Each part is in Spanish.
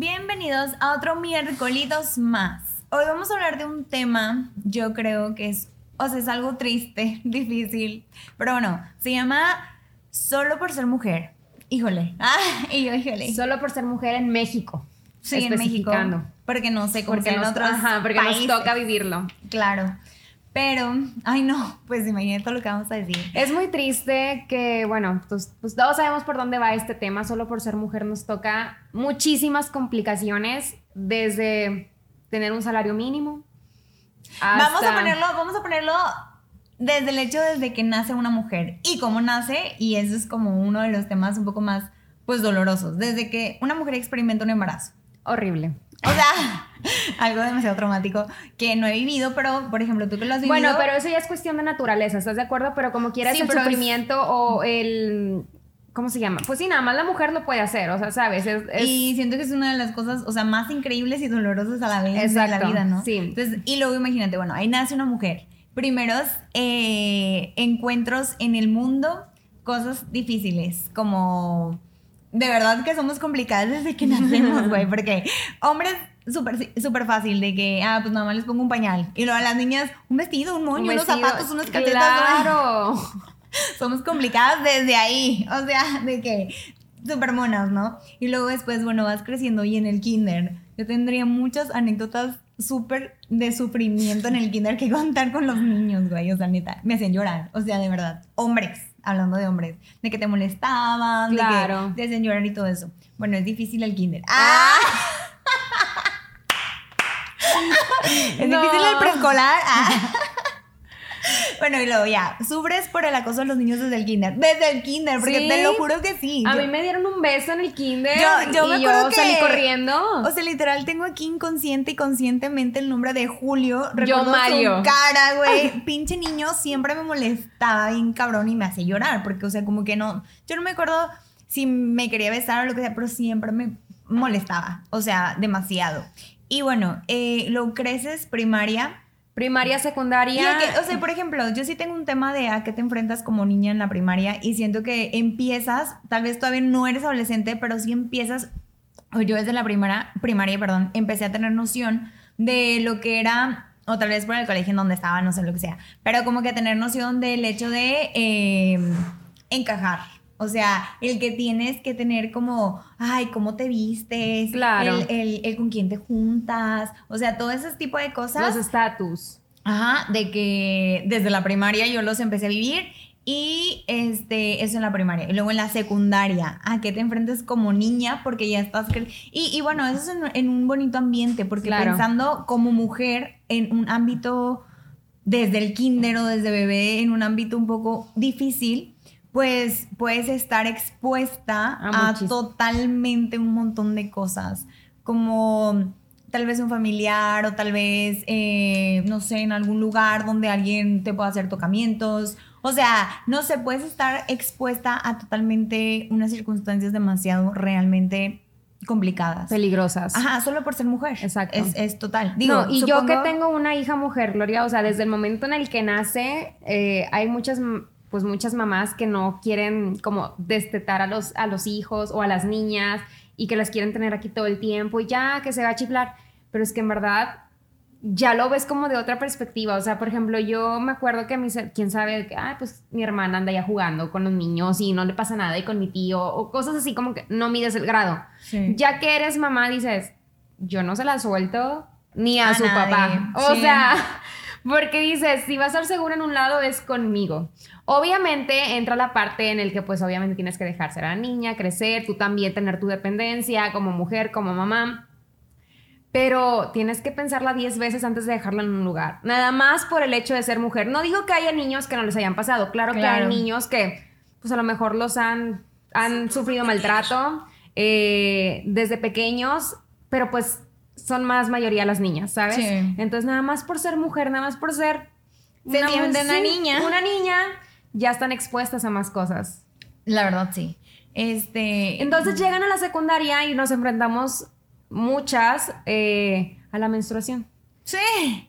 Bienvenidos a otro miércoles más. Hoy vamos a hablar de un tema, yo creo que es, o sea, es algo triste, difícil, pero bueno, se llama Solo por ser mujer. Híjole. Ah, y yo, híjole. Solo por ser mujer en México. Sí, en México. Porque no sé cómo porque sea en nos, otros ajá, porque países. nos toca vivirlo. Claro. Pero, ay no, pues imagínate todo lo que vamos a decir. Es muy triste que, bueno, pues, pues todos sabemos por dónde va este tema. Solo por ser mujer nos toca muchísimas complicaciones desde tener un salario mínimo. Vamos a ponerlo, vamos a ponerlo desde el hecho desde que nace una mujer y cómo nace, y eso es como uno de los temas un poco más, pues, dolorosos. Desde que una mujer experimenta un embarazo. Horrible. O sea, algo demasiado traumático que no he vivido, pero, por ejemplo, tú que lo has vivido. Bueno, pero eso ya es cuestión de naturaleza, ¿estás de acuerdo? Pero como quieras Sí, el es- sufrimiento o el... ¿Cómo se llama? Pues sí, nada más la mujer lo puede hacer, o sea, ¿sabes? Es, es- Y siento que es una de las cosas, o sea, más increíbles y dolorosas a la vez de Exacto, la vida, ¿no? sí. Entonces, y luego imagínate, bueno, ahí nace una mujer. Primeros eh, encuentros en el mundo, cosas difíciles, como de verdad que somos complicadas desde que nacemos, güey, porque hombres súper fácil de que, ah, pues nada más les pongo un pañal. Y luego a las niñas, un vestido, un moño, un unos vestido. zapatos, unas calcetas. Claro. somos complicadas desde ahí. O sea, de que súper monas, ¿no? Y luego después, bueno, vas creciendo y en el kinder. Yo tendría muchas anécdotas súper de sufrimiento en el kinder que contar con los niños, güey. O sea, neta, me hacían llorar. O sea, de verdad. Hombres, hablando de hombres. De que te molestaban, Claro. de que hacían llorar y todo eso. Bueno, es difícil el kinder. ¡Ah! es No. difícil el preescolar. Ah. Bueno, y luego ya, sufres por el acoso de los niños desde el kinder. Desde el kinder, porque Sí. te lo juro que sí. A Yo- mí me dieron un beso en el kinder Yo- yo me acuerdo yo salí que- corriendo. O sea, literal, tengo aquí inconsciente y conscientemente el nombre de Julio. Recuerdo Mario. su cara, güey. Pinche niño siempre me molestaba bien cabrón y me hace llorar. Porque, o sea, como que no... Yo no me acuerdo si me quería besar o lo que sea, pero siempre me molestaba. O sea, demasiado. Y bueno, eh, lo creces primaria... Primaria, secundaria. que- o sea, por ejemplo, yo sí tengo un tema de a qué te enfrentas como niña en la primaria y siento que empiezas, tal vez todavía no eres adolescente, pero sí empiezas, o yo desde la primera, primaria, perdón, empecé a tener noción de lo que era, o tal vez por el colegio en donde estaba, no sé lo que sea, pero como que tener noción del hecho de eh, encajar. O sea, el que tienes que tener como, ay, cómo te vistes, Claro. el, el- el con quién te juntas, o sea, todo ese tipo de cosas. los estatus. Ajá, de que desde la primaria yo los empecé a vivir y este, eso en la primaria. Y luego en la secundaria, a que te enfrentes como niña porque ya estás... cre- Y, y bueno, eso es en, en un bonito ambiente porque Claro. pensando como mujer en un ámbito desde el kinder o desde bebé, en un ámbito un poco difícil, pues puedes estar expuesta A a, totalmente un montón de cosas, como tal vez un familiar o tal vez, eh, no sé, en algún lugar donde alguien te pueda hacer tocamientos. O sea, no sé, puedes estar expuesta a totalmente unas circunstancias demasiado realmente complicadas. Peligrosas. Ajá, solo por ser mujer. Exacto. Es, es total. Digo, no, y yo que tengo una hija mujer, Gloria, o sea, desde el momento en el que nace, eh, hay muchas, pues muchas mamás que no quieren como destetar a los, a los hijos o a las niñas y que las quieren tener aquí todo el tiempo y ya que se va a chiflar, pero es que en verdad ya lo ves como de otra perspectiva, o sea, por ejemplo, yo me acuerdo que a mí, quién sabe, que, ah, pues mi hermana anda ya jugando con los niños y no le pasa nada y con mi tío o cosas así como que no mides el grado. Sí. Ya que eres mamá, dices, yo no se la suelto ni a, A su nadie, papá. O sí. sea, porque dices, si va a estar segura en un lado es conmigo. Obviamente entra la parte en el que pues obviamente tienes que dejar ser a la niña, crecer, tú también tener tu dependencia como mujer, como mamá. Pero tienes que pensarla 10 veces antes de dejarla en un lugar. Nada más por el hecho de ser mujer. No digo que haya niños que no les hayan pasado. Claro, que Claro. hay niños que pues a lo mejor los han, han sufrido maltrato eh, desde pequeños, pero pues son más mayoría las niñas, ¿sabes? Sí. Entonces nada más por ser mujer, nada más por ser una niña. Una niña, ya están expuestas a más cosas. La verdad, sí. Este. Entonces llegan a la secundaria y nos enfrentamos muchas eh, a la menstruación. Sí.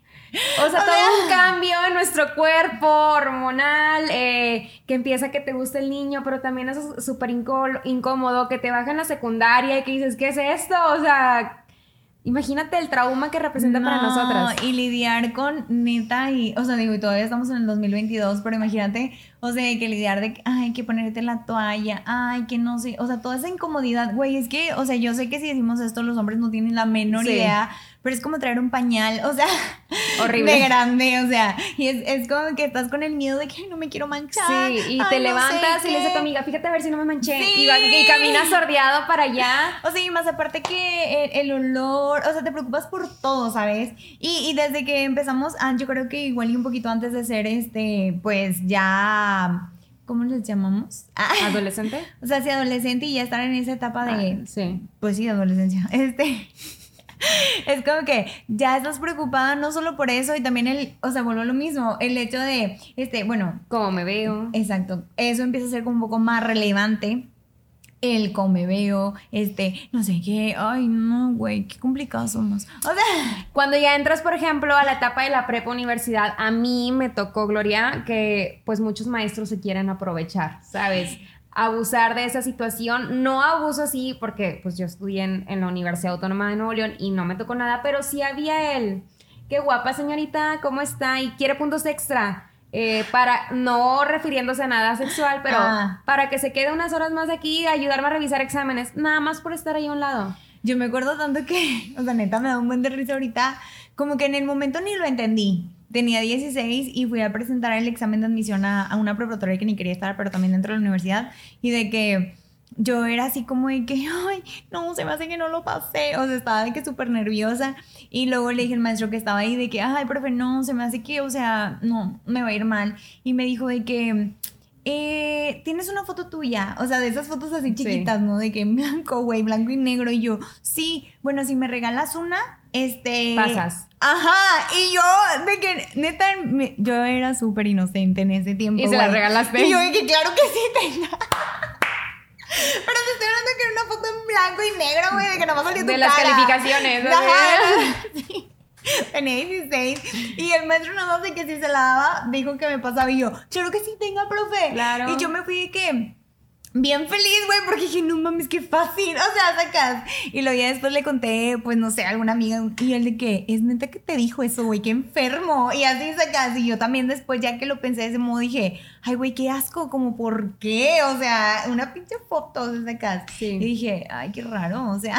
O sea, todo un cambio en nuestro cuerpo hormonal, eh, que empieza que te guste el niño, pero también es súper incómodo, que te baja en la secundaria y que dices, ¿qué es esto? O sea, Imagínate el trauma que representa para nosotras. Y lidiar con neta y, o sea, digo, y todavía estamos en el 2022, pero imagínate, o sea, que lidiar de, ay, que ponerte la toalla, ay, que no sé, o sea, toda esa incomodidad, güey, es que, o sea, yo sé que si decimos esto, los hombres no tienen la menor idea pero es como traer un pañal, o sea, horrible. De grande, o sea, y es, es como que estás con el miedo de que no me quiero manchar. Sí, y te levantas y le dices a tu amiga, fíjate a ver si no me manché. Y, y, caminas sordeado para allá. O sea, y más aparte que el, olor, o sea, te preocupas por todo, ¿sabes? Y, y desde que empezamos, ah, yo creo que igual y un poquito antes de ser, este, pues ya... ¿Cómo les llamamos? ¿Adolescente? o sea, sí, adolescente y ya estar en esa etapa de... Ah, sí. Pues sí, adolescencia. Este es como que ya estás preocupada no solo por eso y también el, o sea, vuelvo a lo mismo, el hecho de, este, bueno. Cómo me veo. Exacto. Eso empieza a ser como un poco más relevante. El cómo me veo, este, no sé qué, ay, no, güey, qué complicados somos. O sea, cuando ya entras, por ejemplo, a la etapa de la prepa universidad, a mí me tocó, Gloria, que pues muchos maestros se quieren aprovechar, ¿sabes? abusar de esa situación. No abuso así porque pues yo estudié en, la Universidad Autónoma de Nuevo León y no me tocó nada, pero sí había él. Qué guapa señorita, ¿cómo está? Y quiere puntos extra. Eh, para, no refiriéndose a nada sexual, pero ah. para que se quede unas horas más aquí, ayudarme a revisar exámenes, nada más por estar ahí a un lado. Yo me acuerdo tanto que, o sea, neta, me da un buen de risa ahorita, como que en el momento ni lo entendí tenía 16 y fui a presentar el examen de admisión a, una preparatoria que ni quería estar, pero también dentro de la universidad. Y de que yo era así como de que, ay, no, se me hace que no lo pasé. O sea, estaba de que súper nerviosa. Y luego le dije al maestro que estaba ahí de que, ay, profe, no, se me hace que, o sea, no, me va a ir mal. Y me dijo de que, eh, tienes una foto tuya, o sea, de esas fotos así chiquitas, ¿no? De que en blanco, güey, blanco y negro. Y yo, sí, bueno, si me regalas una, este... Pasas. Ajá, y yo, de que, neta, yo era súper inocente en ese tiempo. Y se la regalaste. Y yo, de que claro que sí tenga. Pero te estoy hablando que era una foto en blanco y negro, güey, de que no va a salir De las calificaciones. Ajá, sí. Tenía 16 y el maestro nada más de que si se la daba dijo que me pasaba y yo, claro que sí tenga, profe. Claro. Y yo me fui de que bien feliz, güey, porque dije, no mames, qué fácil, o sea, sacas. Y luego ya después le conté, pues no sé, a alguna amiga, y él de que, es neta que te dijo eso, güey, qué enfermo. Y así sacas. Y yo también después, ya que lo pensé de ese modo, dije, ay, güey, qué asco, como, ¿por qué? O sea, una pinche foto, sacas. Sí. Y dije, ay, qué raro, o sea.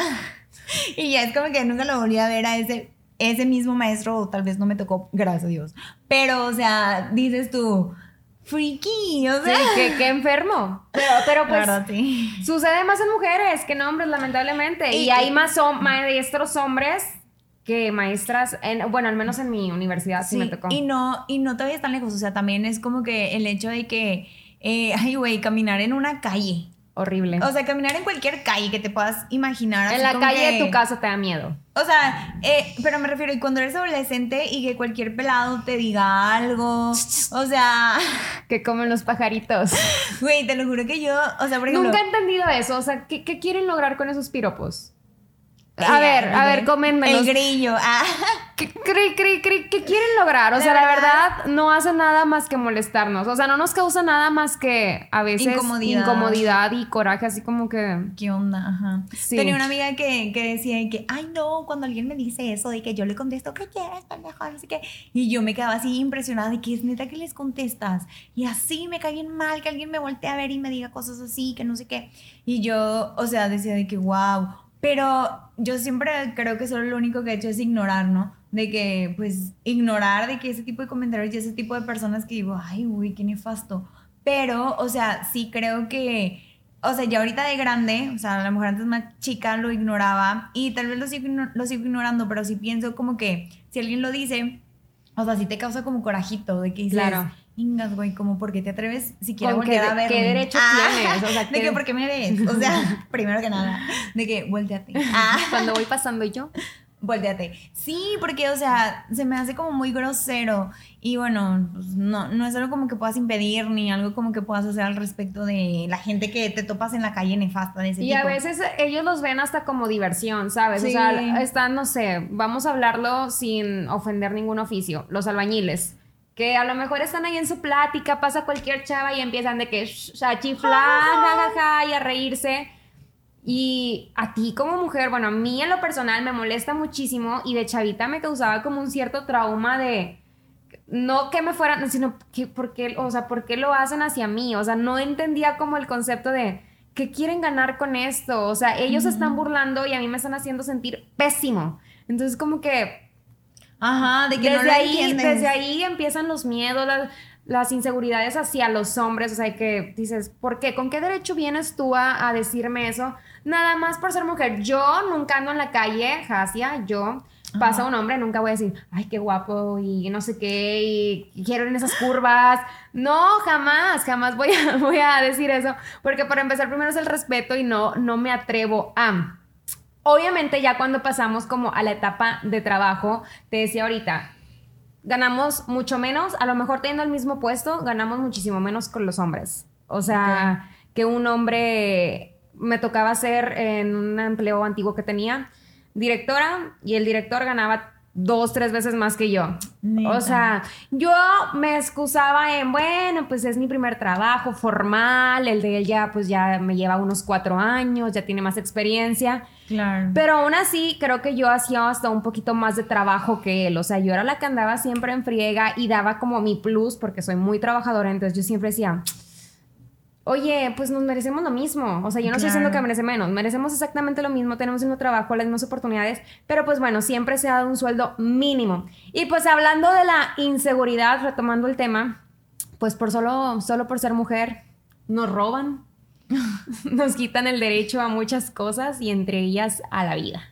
y ya es como que nunca lo volví a ver a ese ese mismo maestro, o tal vez no me tocó, gracias a Dios. Pero, o sea, dices tú, freaky, o sea. Sí, que, enfermo. Pero, pero pues sucede más en mujeres que en hombres, lamentablemente. Y, hay más maestros hombres que maestras, en, bueno, al menos en mi universidad sí, me tocó. Y no, y no todavía están lejos, o sea, también es como que el hecho de que, eh, ay, güey, caminar en una calle. Horrible. O sea, caminar en cualquier calle que te puedas imaginar. En la calle de tu casa te da miedo. O sea, eh, pero me refiero, y cuando eres adolescente y que cualquier pelado te diga algo, o sea... Que comen los pajaritos. Güey, te lo juro que yo, o sea, por ejemplo... Nunca he entendido eso, o sea, ¿qué, qué quieren lograr con esos piropos? A ver, a ver, coméntanos. El grillo. Ah. ¿Qué, quieren lograr? O sea, la verdad, no hace nada más que molestarnos. O sea, no nos causa nada más que a veces incomodidad, y coraje, así como que. ¿Qué onda? Ajá. Tenía una amiga que, decía que, ay, no, cuando alguien me dice eso, de que yo le contesto, ¿qué quieres, pendejo? No sé qué. Y yo me quedaba así impresionada de que es neta que les contestas. Y así me cae bien mal que alguien me voltee a ver y me diga cosas así, que no sé qué. Y yo, o sea, decía de que, wow pero yo siempre creo que solo lo único que he hecho es ignorar, ¿no? De que, pues, ignorar de que ese tipo de comentarios y ese tipo de personas que digo, ay, uy, qué nefasto. Pero, o sea, sí creo que, o sea, ya ahorita de grande, o sea, a lo mejor antes más chica lo ignoraba y tal vez lo sigo, lo sigo ignorando, pero sí pienso como que si alguien lo dice, o sea, sí te causa como corajito de que dices, claro Ingas, güey, como porque te atreves siquiera voltear a ver. ¿Qué derecho ah, tienes? O sea, de que porque me ves. O sea, primero que nada, de que volteate. Ah. Cuando voy pasando yo. volteate. Sí, porque, o sea, se me hace como muy grosero. Y bueno, pues, no, no es algo como que puedas impedir ni algo como que puedas hacer al respecto de la gente que te topas en la calle nefasta de ese y a veces ellos los ven hasta como diversión, ¿sabes? O sea, están, no sé, vamos a hablarlo sin ofender ningún oficio. Los albañiles que a lo mejor están ahí en su plática, pasa cualquier chava y empiezan de que a chiflar, jajaja, y a reírse. Y a ti como mujer, bueno, a mí en lo personal me molesta muchísimo y de chavita me causaba como un cierto trauma de no que me fueran, sino que por qué, o sea, por qué lo hacen hacia mí, o sea, no entendía como el concepto de que quieren ganar con esto, o sea, ellos están burlando y a mí me están haciendo sentir pésimo. Entonces como que Ajá, de que desde no ahí, Desde ahí empiezan los miedos, las, inseguridades hacia los hombres, o sea, que dices, ¿por qué? ¿Con qué derecho vienes tú a, decirme eso? Nada más por ser mujer. Yo nunca ando en la calle, Jasia, yo pasa un hombre, nunca voy a decir, ay, qué guapo y no sé qué, y quiero en esas curvas. No, jamás, jamás voy a, voy a decir eso, porque para empezar primero es el respeto y no, no me atrevo a... Obviamente ya cuando pasamos como a la etapa de trabajo, te decía ahorita, ganamos mucho menos, a lo mejor teniendo el mismo puesto, ganamos muchísimo menos con los hombres. O sea, que un hombre me tocaba ser en un empleo antiguo que tenía directora y el director ganaba dos, tres veces más que yo. O sea, yo me excusaba en, bueno, pues es mi primer trabajo formal, el de él ya, pues ya me lleva unos cuatro años, ya tiene más experiencia. Claro. Pero aún así, creo que yo hacía hasta un poquito más de trabajo que él. O sea, yo era la que andaba siempre en friega y daba como mi plus porque soy muy trabajadora. Entonces yo siempre decía, oye, pues nos merecemos lo mismo. O sea, yo no estoy diciendo que merece menos, merecemos exactamente lo mismo, tenemos el mismo trabajo, las mismas oportunidades, pero pues bueno, siempre se ha dado un sueldo mínimo. Y pues hablando de la inseguridad, retomando el tema, pues por solo, solo por ser mujer, nos roban, nos quitan el derecho a muchas cosas y entre ellas a la vida.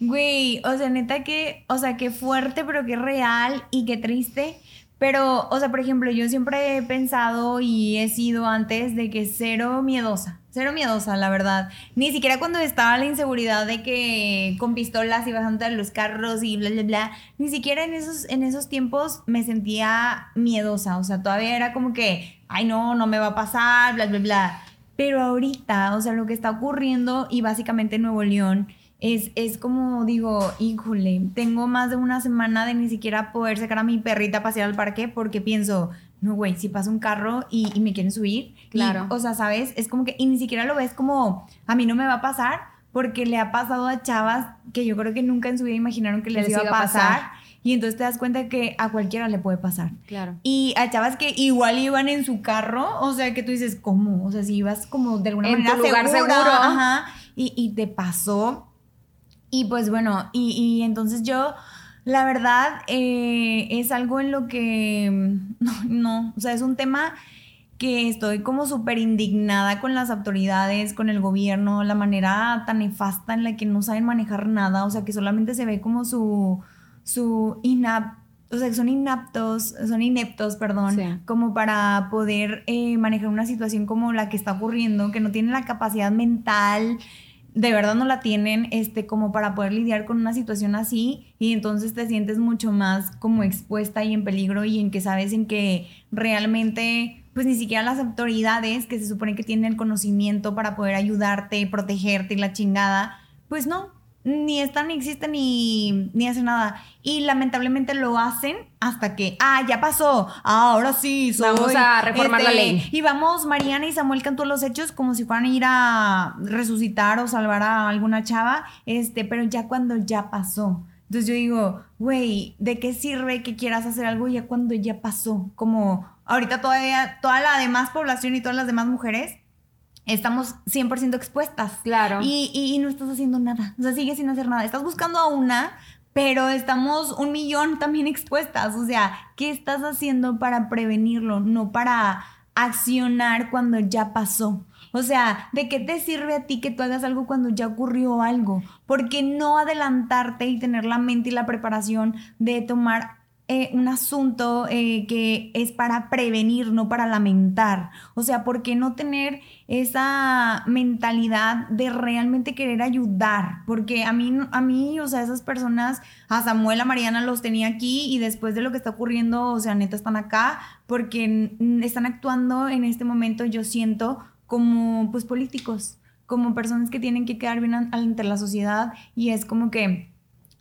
Güey, o sea, neta que, o sea, qué fuerte, pero qué real y qué triste pero, o sea, por ejemplo, yo siempre he pensado y he sido antes de que cero miedosa, cero miedosa, la verdad. Ni siquiera cuando estaba la inseguridad de que con pistolas ibas a los carros y bla, bla, bla, ni siquiera en esos, en esos tiempos me sentía miedosa. O sea, todavía era como que, ay, no, no me va a pasar, bla, bla, bla. Pero ahorita, o sea, lo que está ocurriendo y básicamente en Nuevo León es, es como digo, híjole, tengo más de una semana de ni siquiera poder sacar a mi perrita a pasear al parque porque pienso, no, güey, si pasa un carro y, me quieren subir. Claro. o sea, ¿sabes? Es como que, y ni siquiera lo ves como, a mí no me va a pasar porque le ha pasado a chavas que yo creo que nunca en su vida imaginaron que les, iba, a pasar. Y entonces te das cuenta que a cualquiera le puede pasar. Claro. Y a chavas que igual iban en su carro, o sea, que tú dices, ¿cómo? O sea, si ibas como de alguna manera lugar seguro. Ajá, y, y te pasó y pues bueno, y, entonces yo, la verdad, eh, es algo en lo que, no, no, o sea, es un tema que estoy como súper indignada con las autoridades, con el gobierno, la manera tan nefasta en la que no saben manejar nada, o sea, que solamente se ve como su, su inap, o sea, que son inaptos, son ineptos, perdón, como para poder eh, manejar una situación como la que está ocurriendo, que no tienen la capacidad mental, de verdad no la tienen este como para poder lidiar con una situación así y entonces te sientes mucho más como expuesta y en peligro y en que sabes en que realmente pues ni siquiera las autoridades que se supone que tienen el conocimiento para poder ayudarte, protegerte y la chingada, pues no, ni están, ni existen, ni, ni hacen nada. Y lamentablemente lo hacen hasta que, ah, ya pasó, ah, ahora sí, vamos a reformar la este, ley. Y vamos, Mariana y Samuel cantó los hechos como si fueran a ir a resucitar o salvar a alguna chava, este, pero ya cuando ya pasó. Entonces yo digo, güey, ¿de qué sirve que quieras hacer algo ya cuando ya pasó? Como ahorita todavía toda la demás población y todas las demás mujeres estamos 100% expuestas. Claro. Y, no estás haciendo nada. O sea, sigues sin hacer nada. Estás buscando a una, pero estamos un millón también expuestas. O sea, ¿qué estás haciendo para prevenirlo? No para accionar cuando ya pasó. O sea, ¿de qué te sirve a ti que tú hagas algo cuando ya ocurrió algo? ¿Por qué no adelantarte y tener la mente y la preparación de tomar eh, un asunto eh, que es para prevenir, no para lamentar. O sea, ¿por qué no tener esa mentalidad de realmente querer ayudar? Porque a mí, a mí, o sea, esas personas, a Samuel, a Mariana los tenía aquí y después de lo que está ocurriendo, o sea, neta están acá porque están actuando en este momento, yo siento, como pues políticos, como personas que tienen que quedar bien ante la sociedad y es como que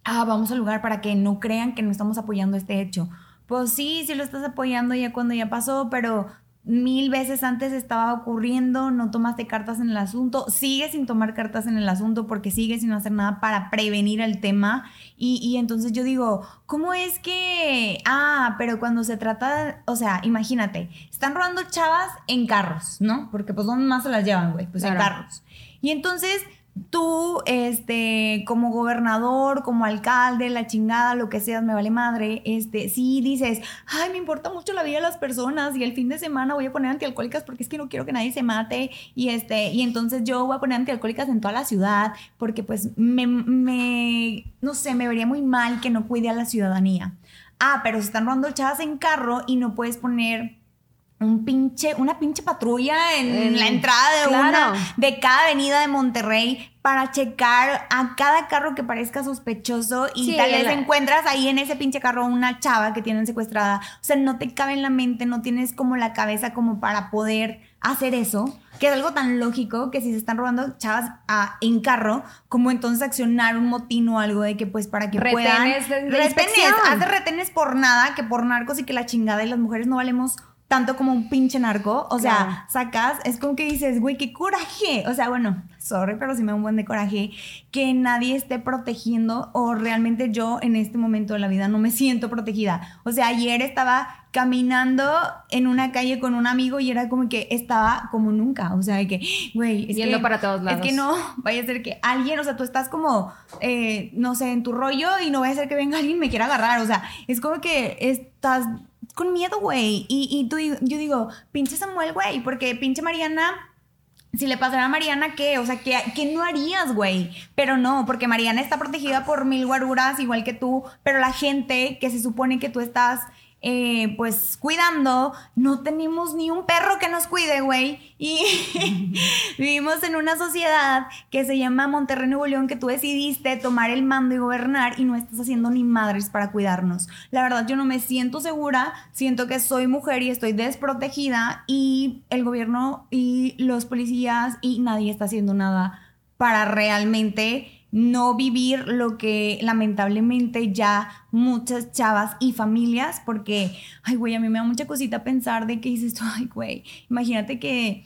ah, vamos al lugar para que no crean que no estamos apoyando este hecho. Pues sí, sí lo estás apoyando ya cuando ya pasó, pero mil veces antes estaba ocurriendo, no tomaste cartas en el asunto, sigue sin tomar cartas en el asunto porque sigue sin hacer nada para prevenir el tema. Y, y, entonces yo digo, ¿cómo es que, ah, pero cuando se trata, o sea, imagínate, están robando chavas en carros, ¿no? Porque pues ¿dónde más se las llevan, güey? Pues en carros. Y entonces tú, este, como gobernador, como alcalde, la chingada, lo que seas, me vale madre, este, sí dices, ay, me importa mucho la vida de las personas y el fin de semana voy a poner antialcohólicas porque es que no quiero que nadie se mate y este, y entonces yo voy a poner antialcohólicas en toda la ciudad porque pues me, me no sé, me vería muy mal que no cuide a la ciudadanía. Ah, pero se están robando chavas en carro y no puedes poner un pinche, una pinche patrulla en, la entrada de una de cada avenida de Monterrey para checar a cada carro que parezca sospechoso y tal vez encuentras ahí en ese pinche carro una chava que tienen secuestrada. O sea, no te cabe en la mente, no tienes como la cabeza como para poder hacer eso, que es algo tan lógico que si se están robando chavas a, en carro, como entonces accionar un motín o algo de que pues para que puedan... retenes, retenes, hace retenes por nada, que por narcos y que la chingada y las mujeres no valemos tanto como un pinche narco. O sea, sacas, es como que dices, güey, qué coraje. O sea, bueno, sorry, pero sí me da un buen de coraje que nadie esté protegiendo o realmente yo en este momento de la vida no me siento protegida. O sea, ayer estaba caminando en una calle con un amigo y era como que estaba como nunca. O sea, de que, güey, es Yendo para todos lados. Es que no, vaya a ser que alguien, o sea, tú estás como, eh, no sé, en tu rollo y no vaya a ser que venga alguien y me quiera agarrar. O sea, es como que estás con miedo, güey. Y, y tú, yo digo, pinche Samuel, güey, porque pinche Mariana si le pasara a Mariana, ¿qué? O sea, ¿qué, ¿qué, no harías, güey? Pero no, porque Mariana está protegida por mil guaruras, igual que tú, pero la gente que se supone que tú estás eh, pues cuidando, no tenemos ni un perro que nos cuide, güey. Y vivimos en una sociedad que se llama Monterrey Nuevo León, que tú decidiste tomar el mando y gobernar y no estás haciendo ni madres para cuidarnos. La verdad, yo no me siento segura, siento que soy mujer y estoy desprotegida y el gobierno y los policías y nadie está haciendo nada para realmente no vivir lo que lamentablemente ya muchas chavas y familias, porque, ay, güey, a mí me da mucha cosita pensar de que dices tú, ay, güey, imagínate que,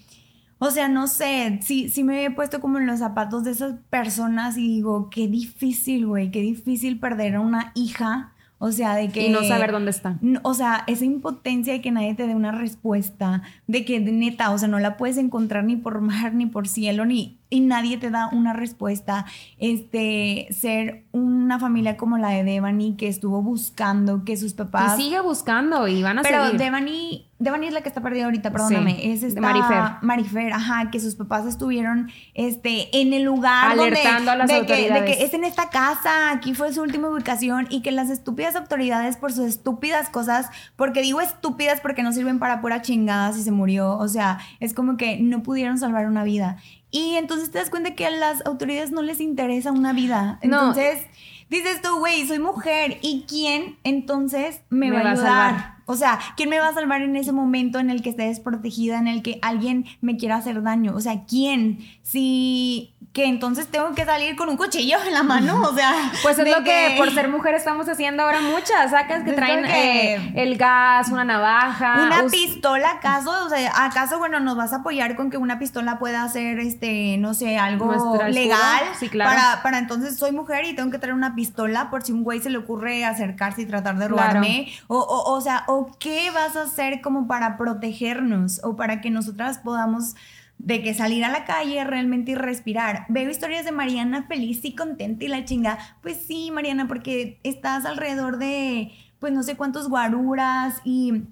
o sea, no sé, sí, sí me he puesto como en los zapatos de esas personas y digo, qué difícil, güey, qué difícil perder a una hija. O sea, de que... Y no saber dónde está. O sea, esa impotencia de que nadie te dé una respuesta, de que neta, o sea, no la puedes encontrar ni por mar, ni por cielo, ni y nadie te da una respuesta. Este, ser una familia como la de Devani que estuvo buscando que sus papás. Y sigue buscando y van a Pero seguir. Devani, Devani es la que está perdida ahorita, perdóname. es esta Marifer. Marifer, ajá, que sus papás estuvieron este, en el lugar Alertando donde, a las de autoridades. Que, de que es en esta casa, aquí fue su última ubicación y que las estúpidas autoridades por sus estúpidas cosas, porque digo estúpidas porque no sirven para pura chingada si se murió, o sea, es como que no pudieron salvar una vida. Y entonces te das cuenta que a las autoridades no les interesa una vida. Entonces dices tú, güey, soy mujer. ¿Y quién entonces me, va, a ayudar? O sea, ¿quién me va a salvar en ese momento en el que esté desprotegida, en el que alguien me quiera hacer daño? O sea, ¿quién? Si que entonces tengo que salir con un cuchillo en la mano, o sea. Pues es lo que, por ser mujer estamos haciendo ahora muchas, sacas que traen eh, el gas, una navaja. Una pistola, ¿acaso? O sea, ¿acaso, bueno, nos vas a apoyar con que una pistola pueda hacer, este, no sé, algo legal? Sí, claro. Para, para entonces soy mujer y tengo que traer una pistola por si un güey se le ocurre acercarse y tratar de robarme. O, o, o sea, ¿o qué vas a hacer como para protegernos o para que nosotras podamos de que salir a la calle realmente y respirar. Veo historias de Mariana feliz y contenta y la chinga. Pues sí, Mariana, porque estás alrededor de, pues no sé cuántos guaruras y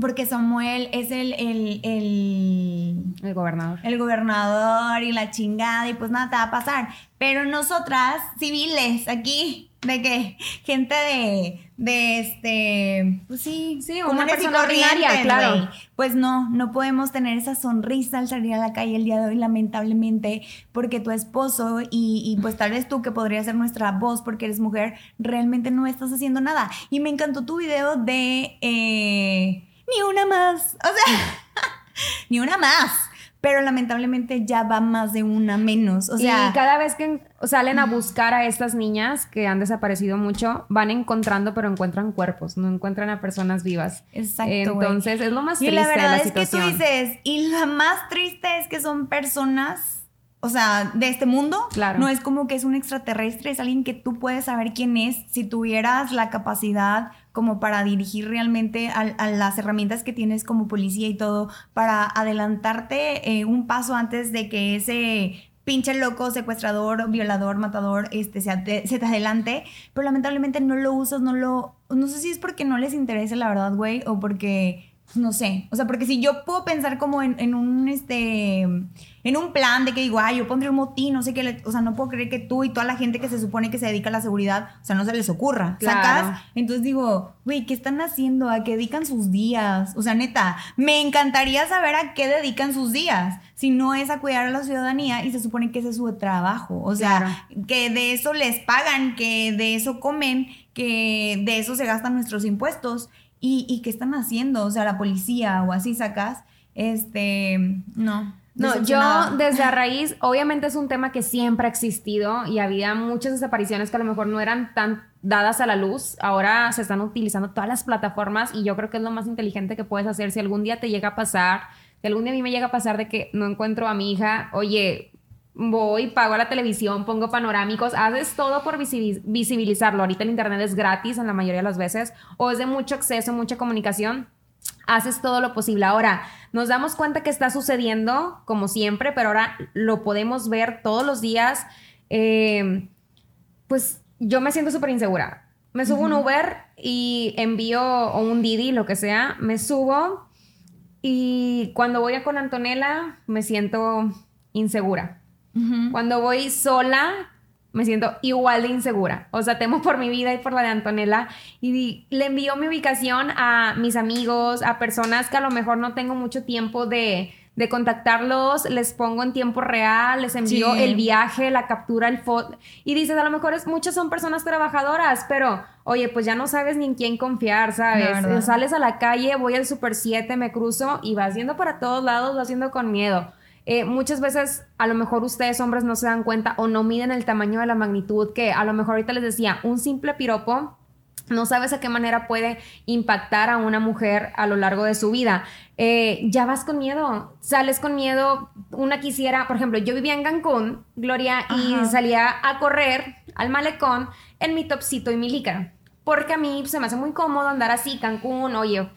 porque Samuel es el, el, el, El gobernador. el gobernador y la chingada y pues nada te va a pasar. Pero nosotras, civiles, aquí, de que gente de, de este, pues sí, Sí, una persona ordinaria, claro. Pues no, no podemos tener esa sonrisa al salir a la calle el día de hoy, lamentablemente, porque tu esposo y, y pues tal vez tú que podrías ser nuestra voz porque eres mujer, realmente no estás haciendo nada. Y me encantó tu video de eh, ni una más, o sea, ni una más. Pero lamentablemente ya va más de una menos. O sea, y cada vez que salen a buscar a estas niñas que han desaparecido mucho, van encontrando, pero encuentran cuerpos, no encuentran a personas vivas. Exacto. Entonces, es lo más Y triste la verdad de la es que tú dices, y la más triste es que son personas, o sea, de este mundo. Claro. No es como que es un extraterrestre, es alguien que tú puedes saber quién es si tuvieras la capacidad como para dirigir realmente a, a las herramientas que tienes como policía y todo, para adelantarte eh, un paso antes de que ese pinche loco, secuestrador, violador, matador, este, se, ate- se te adelante, pero lamentablemente no lo usas, no lo, no sé si es porque no les interesa la verdad, güey, o porque, no sé, o sea, porque si yo puedo pensar como en, en un, este, en un plan de que digo, ay, yo pondré un motín, no sé qué, le- o sea, no puedo creer que tú y toda la gente que se supone que se dedica a la seguridad, o sea, no se les ocurra, Claro. ¿sacas? Entonces digo, güey, ¿qué están haciendo? ¿A qué dedican sus días? O sea, neta, me encantaría saber a qué dedican sus días. Si no es a cuidar a la ciudadanía y se supone que ese es su trabajo. O sea, que de eso les pagan, que de eso comen, que de eso se gastan nuestros impuestos. ¿Y, y qué están haciendo? O sea, la policía o así sacas. Este, no. No, yo desde a raíz, obviamente es un tema que siempre ha existido y había muchas desapariciones que a lo mejor no eran tan dadas a la luz. Ahora se están utilizando todas las plataformas y yo creo que es lo más inteligente que puedes hacer si algún día te llega a pasar, si algún día a mí me llega a pasar de que no encuentro a mi hija, oye, voy, pago a la televisión, pongo panorámicos, haces todo por visibi- visibilizarlo. Ahorita el internet es gratis en la mayoría de las veces o es de mucho acceso, mucha comunicación haces todo lo posible. Ahora, nos damos cuenta que está sucediendo, como siempre, pero ahora lo podemos ver todos los días. Eh, pues yo me siento súper insegura. Me subo un Uber y envío o un Didi, lo que sea, me subo y cuando voy a con Antonella me siento insegura. Ujú. Cuando voy sola, me siento igual de insegura. O sea, temo por mi vida y por la de Antonella. Y le envío mi ubicación a mis amigos, a personas que a lo mejor no tengo mucho tiempo de, de contactarlos. Les pongo en tiempo real, les envío Sí. el viaje, la captura, el foto. Y dices, a lo mejor es, muchas son personas trabajadoras, pero oye, pues ya no sabes ni en quién confiar, ¿sabes? Verdad. Sales a la calle, voy al Super 7, me cruzo y vas yendo para todos lados, vas yendo con miedo. Eh, muchas veces a lo mejor ustedes hombres no se dan cuenta o no miden el tamaño de la magnitud que a lo mejor ahorita les decía, un simple piropo no sabes a qué manera puede impactar a una mujer a lo largo de su vida. Eh, ya vas con miedo, sales con miedo. Una quisiera, por ejemplo, yo vivía en Cancún, Gloria, y salía a correr al malecón en mi topsito y mi licra. Porque a mí se me hace muy cómodo andar así, Cancún, oye,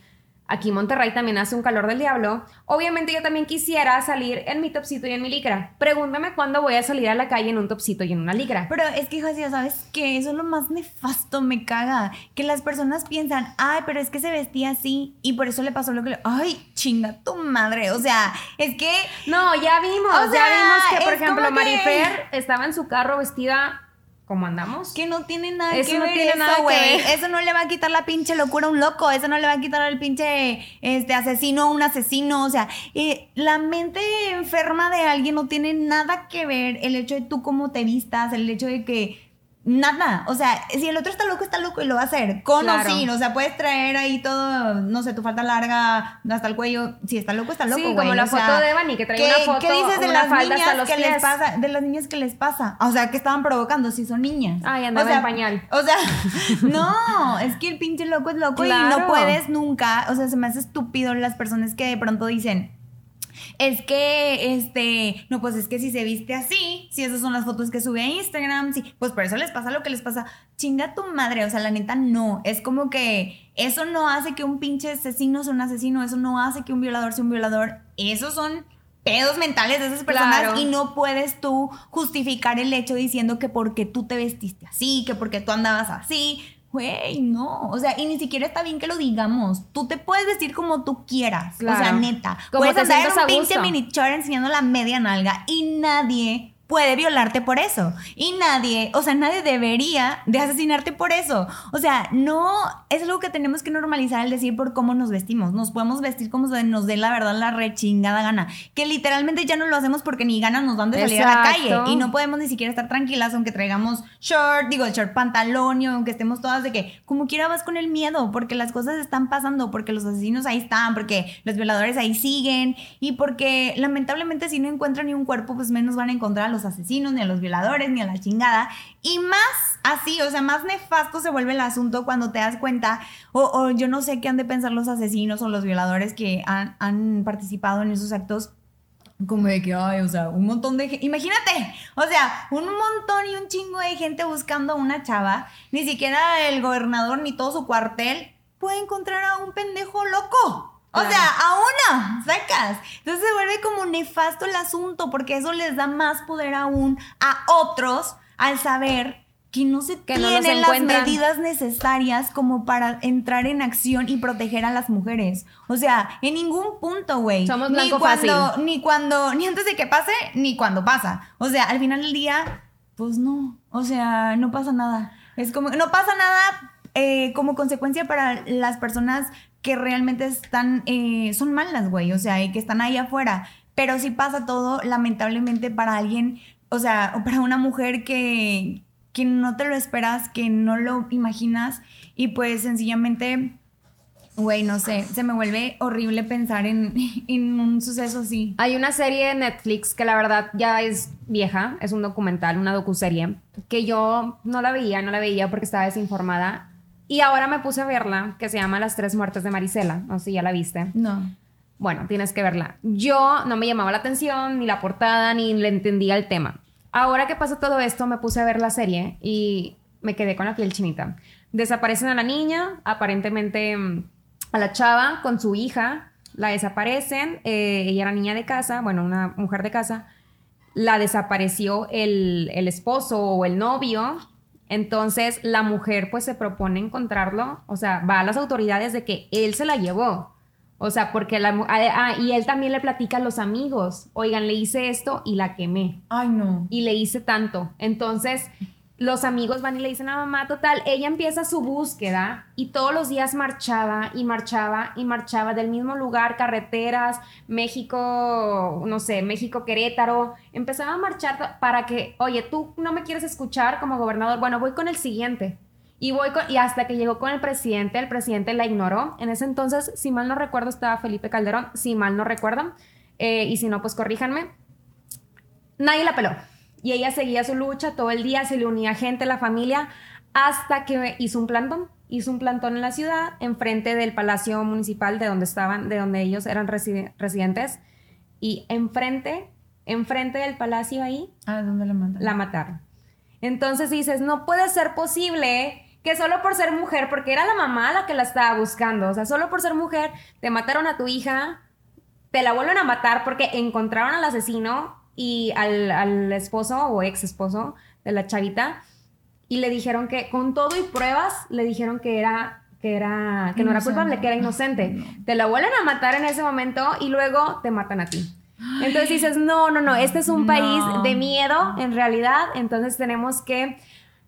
aquí Monterrey también hace un calor del diablo. Obviamente yo también quisiera salir en mi topsito y en mi licra. Pregúntame cuándo voy a salir a la calle en un topsito y en una licra. Pero es que, José, ¿sabes qué? Eso es lo más nefasto, me caga. Que las personas piensan, ay, pero es que se vestía así y por eso le pasó lo que le... Ay, chinga tu madre. O sea, es que... No, ya vimos, O sea, ya vimos que, por ejemplo, que- Marifer estaba en su carro vestida como andamos. Que no tiene nada Eso que no ver tiene eso, nada güey. Eso no le va a quitar la pinche locura a un loco. Eso no le va a quitar al pinche este, asesino a un asesino. O sea, eh, la mente enferma de alguien no tiene nada que ver el hecho de tú cómo te vistas, el hecho de que... Nada, o sea, si el otro está loco, está loco y lo va a hacer, con Claro. o sin, o sea, puedes traer ahí todo, no sé, tu falta larga hasta el cuello, si está loco, está loco, Sí, güey, como la o sea, foto de Devani, que trae ¿qué- una foto, ¿Qué dices de las falda niñas que les pasa? De las niñas que les pasa, o sea, que estaban provocando si son niñas. Ay, andaba O sea, en pañal. O sea, no, es que el pinche loco es loco y no puedes nunca, o sea, se me hace estúpido las personas que de pronto dicen, es que, este, no, pues es que si se viste así, si esas son las fotos que sube a Instagram, sí, pues por eso les pasa lo que les pasa. Chinga tu madre, o sea, la neta no. Es como que eso no hace que un pinche asesino sea un asesino, eso no hace que un violador sea un violador. Esos son pedos mentales de esas personas Claro. y no puedes tú justificar el hecho diciendo que porque tú te vestiste así, que porque tú andabas así. Güey, no. O sea, y ni siquiera está bien que lo digamos. Tú te puedes vestir como tú quieras. O sea, neta. Como puedes andar en un pinche mini short enseñando la media nalga y nadie puede violarte por eso. Y nadie, o sea, nadie debería de asesinarte por eso. O sea, no es algo que tenemos que normalizar al decir por cómo nos vestimos. Nos podemos vestir como nos dé la verdad la rechingada gana. Que literalmente ya no lo hacemos porque ni ganas nos dan de salir a la calle. Exacto. Y no podemos ni siquiera estar tranquilas aunque traigamos short, digo, short pantalón y aunque estemos todas de que como quiera vas con el miedo porque las cosas están pasando, porque los asesinos ahí están, porque los violadores ahí siguen y porque lamentablemente si no encuentran ni un cuerpo, pues menos van a encontrar los asesinos, ni a los violadores, ni a la chingada. Y más así, o sea, más nefasto se vuelve el asunto cuando te das cuenta, o, yo no sé qué han de pensar los asesinos o los violadores que han, han participado en esos actos como de que, ay, o sea, un montón de gente. Imagínate, o sea, un montón y un chingo de gente buscando a una chava. Ni siquiera el gobernador ni todo su cuartel puede encontrar a un pendejo loco. O sea, a una, sacas. Entonces se vuelve como nefasto el asunto porque eso les da más poder aún a otros al saber que no se Que no los tienen las medidas necesarias como para entrar en acción y proteger a las mujeres. O sea, en ningún punto, güey. Somos Ni blanco cuando, fácil. ni cuando, ni antes de que pase, ni cuando pasa. O sea, al final del día, pues no. O sea, no pasa nada. Es como, no pasa nada eh, como consecuencia para las personas que realmente están, eh, son malas, güey. O sea, y que están ahí afuera. Pero sí pasa todo, lamentablemente, para alguien, o sea, o para una mujer que, que no te lo esperas, que no lo imaginas. Y pues sencillamente Güey, no sé, se me vuelve horrible pensar en, en un suceso así. Hay una serie de Netflix que la verdad ya es vieja, es un documental, una docuserie, que yo no la veía, no la veía porque estaba desinformada. Y ahora me puse a verla, que se llama Las tres muertes de Marisela. No sé si ya la viste. No. Bueno, tienes que verla. Yo no me llamaba la atención, ni la portada, ni le entendía el tema. Ahora que pasó todo esto, me puse a ver la serie y me quedé con la piel chinita. Desaparecen a la niña, aparentemente mm, a la chava con su hija, la desaparecen. eh, ella era niña de casa, bueno, una mujer de casa. La desapareció el, el esposo o el novio. Entonces la mujer pues se propone encontrarlo, o sea, va a las autoridades de que él se la llevó. O sea, porque la... ah, ah, y él también le platica a los amigos, oigan, le hice esto y la quemé. Ay, no. Y le hice tanto. Entonces, los amigos van y le dicen a mamá, total, ella empieza su búsqueda y todos los días marchaba y marchaba y marchaba del mismo lugar, carreteras, México, no sé, México, Querétaro. Empezaba a marchar para que, oye, tú no me quieres escuchar como gobernador, bueno, voy con el siguiente. Y voy con- y hasta que llegó con el presidente, el presidente la ignoró. En ese entonces, si mal no recuerdo, estaba Felipe Calderón, si mal no recuerdo. Eh, y si no, pues corríjanme. Nadie la peló. Y ella seguía su lucha todo el día, se le unía gente, la familia, hasta que hizo un plantón. Hizo un plantón en la ciudad, enfrente del palacio municipal de donde estaban, de donde ellos eran reside- residentes. Y enfrente, enfrente del palacio ahí, ¿A dónde la mandan? la mataron. Entonces dices, no puede ser posible que solo por ser mujer, porque era la mamá la que la estaba buscando, o sea, solo por ser mujer, te mataron a tu hija, te la vuelven a matar porque encontraron al asesino y al, al esposo o ex esposo de la chavita y le dijeron que con todo y pruebas le dijeron que era que era que no era Inocente. culpable, que era inocente. Te la vuelven a matar en ese momento y luego te matan a ti. Entonces dices, no, no, no, este es un No. país de miedo en realidad, entonces tenemos que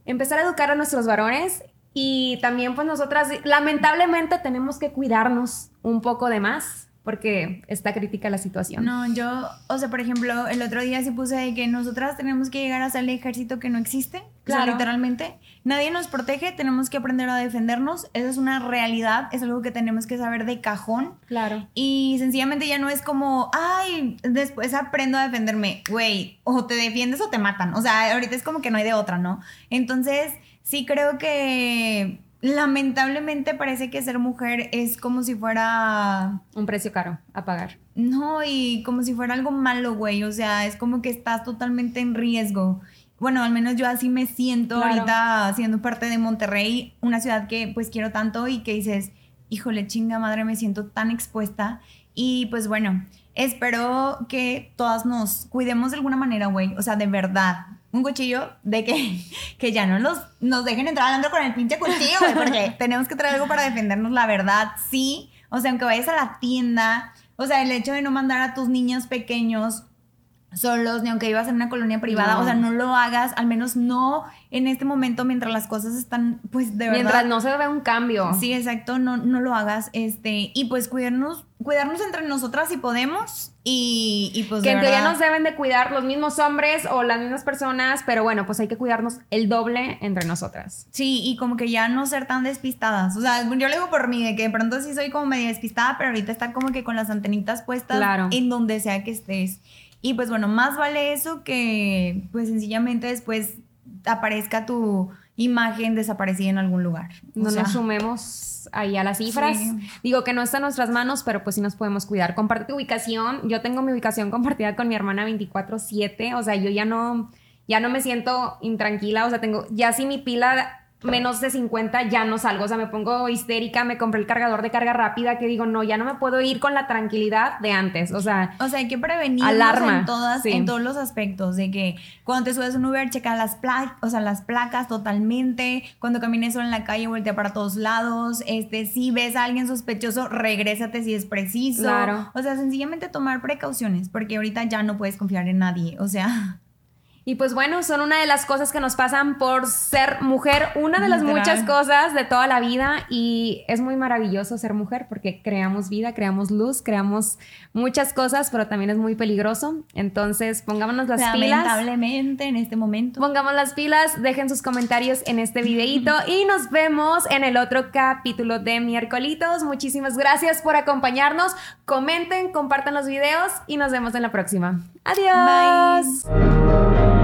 empezar a educar a nuestros varones y también pues nosotras lamentablemente tenemos que cuidarnos un poco de más porque está crítica la situación. No, yo, o sea, por ejemplo, el otro día sí puse de que nosotras tenemos que llegar a el ejército que no existe. O sea, Claro. literalmente. Nadie nos protege, tenemos que aprender a defendernos. Esa es una realidad, es algo que tenemos que saber de cajón. Claro. Y sencillamente ya no es como, ay, después aprendo a defenderme. Güey, o te defiendes o te matan. O sea, ahorita es como que no hay de otra, ¿no? Entonces, sí creo que lamentablemente parece que ser mujer es como si fuera Un precio caro a pagar. no, y como si fuera algo malo, güey. O sea, es como que estás totalmente en riesgo. Bueno, al menos yo así me siento Claro. ahorita siendo parte de Monterrey, una ciudad que pues quiero tanto y que dices, híjole, chinga madre, me siento tan expuesta. Y pues bueno, espero que todas nos cuidemos de alguna manera, güey. O sea, de verdad. Un cuchillo de que, que ya no nos, nos dejen entrar adentro con el pinche cuchillo, güey, porque tenemos que traer algo para defendernos, la verdad, sí. O sea, aunque vayas a la tienda, o sea, el hecho de no mandar a tus niños pequeños solos, ni aunque ibas en una colonia privada, No. o sea, no lo hagas, al menos no en este momento mientras las cosas están, pues, de verdad. Mientras no se ve un cambio. Sí, exacto, no, no lo hagas, este, y pues cuidarnos, cuidarnos entre nosotras si podemos, y, y pues que de en teoría verdad- nos deben de cuidar los mismos hombres o las mismas personas, pero bueno, pues hay que cuidarnos el doble entre nosotras. Sí, y como que ya no ser tan despistadas. O sea, yo lo digo por mí, de que de pronto sí soy como medio despistada, pero ahorita estar como que con las antenitas puestas Claro. en donde sea que estés. Y pues bueno, más vale eso que pues sencillamente después aparezca tu imagen desaparecida en algún lugar. O No sea, nos sumemos ahí a las cifras. Sí. Digo que no está en nuestras manos, pero pues sí nos podemos cuidar. Comparte tu ubicación. Yo tengo mi ubicación compartida con mi hermana 24/7. O sea, yo ya no, ya no me siento intranquila. O sea, tengo, ya si mi pila menos de 50 ya no salgo. O sea, me pongo histérica. Me compré el cargador de carga rápida que digo, no, ya no me puedo ir con la tranquilidad de antes. O sea, O sea, hay que Alarma, en todas, sí. en todos los aspectos, de que cuando te subes a un Uber, checa las placas, o sea, las placas totalmente, cuando camines solo en la calle, voltea para todos lados, este, si ves a alguien sospechoso, regrésate si es preciso. Claro. O sea, sencillamente tomar precauciones, porque ahorita ya no puedes confiar en nadie, o sea, Y pues bueno, son una de las cosas que nos pasan por ser mujer, una de las Literal. muchas cosas de toda la vida y es muy maravilloso ser mujer porque creamos vida, creamos luz, creamos muchas cosas, pero también es muy peligroso. Entonces, pongámonos las pilas. lamentablemente en este momento. Pongamos las pilas, dejen sus comentarios en este videito y nos vemos en el otro capítulo de miércolitos. Muchísimas gracias por acompañarnos. Comenten, compartan los videos y nos vemos en la próxima. Adiós. Bye.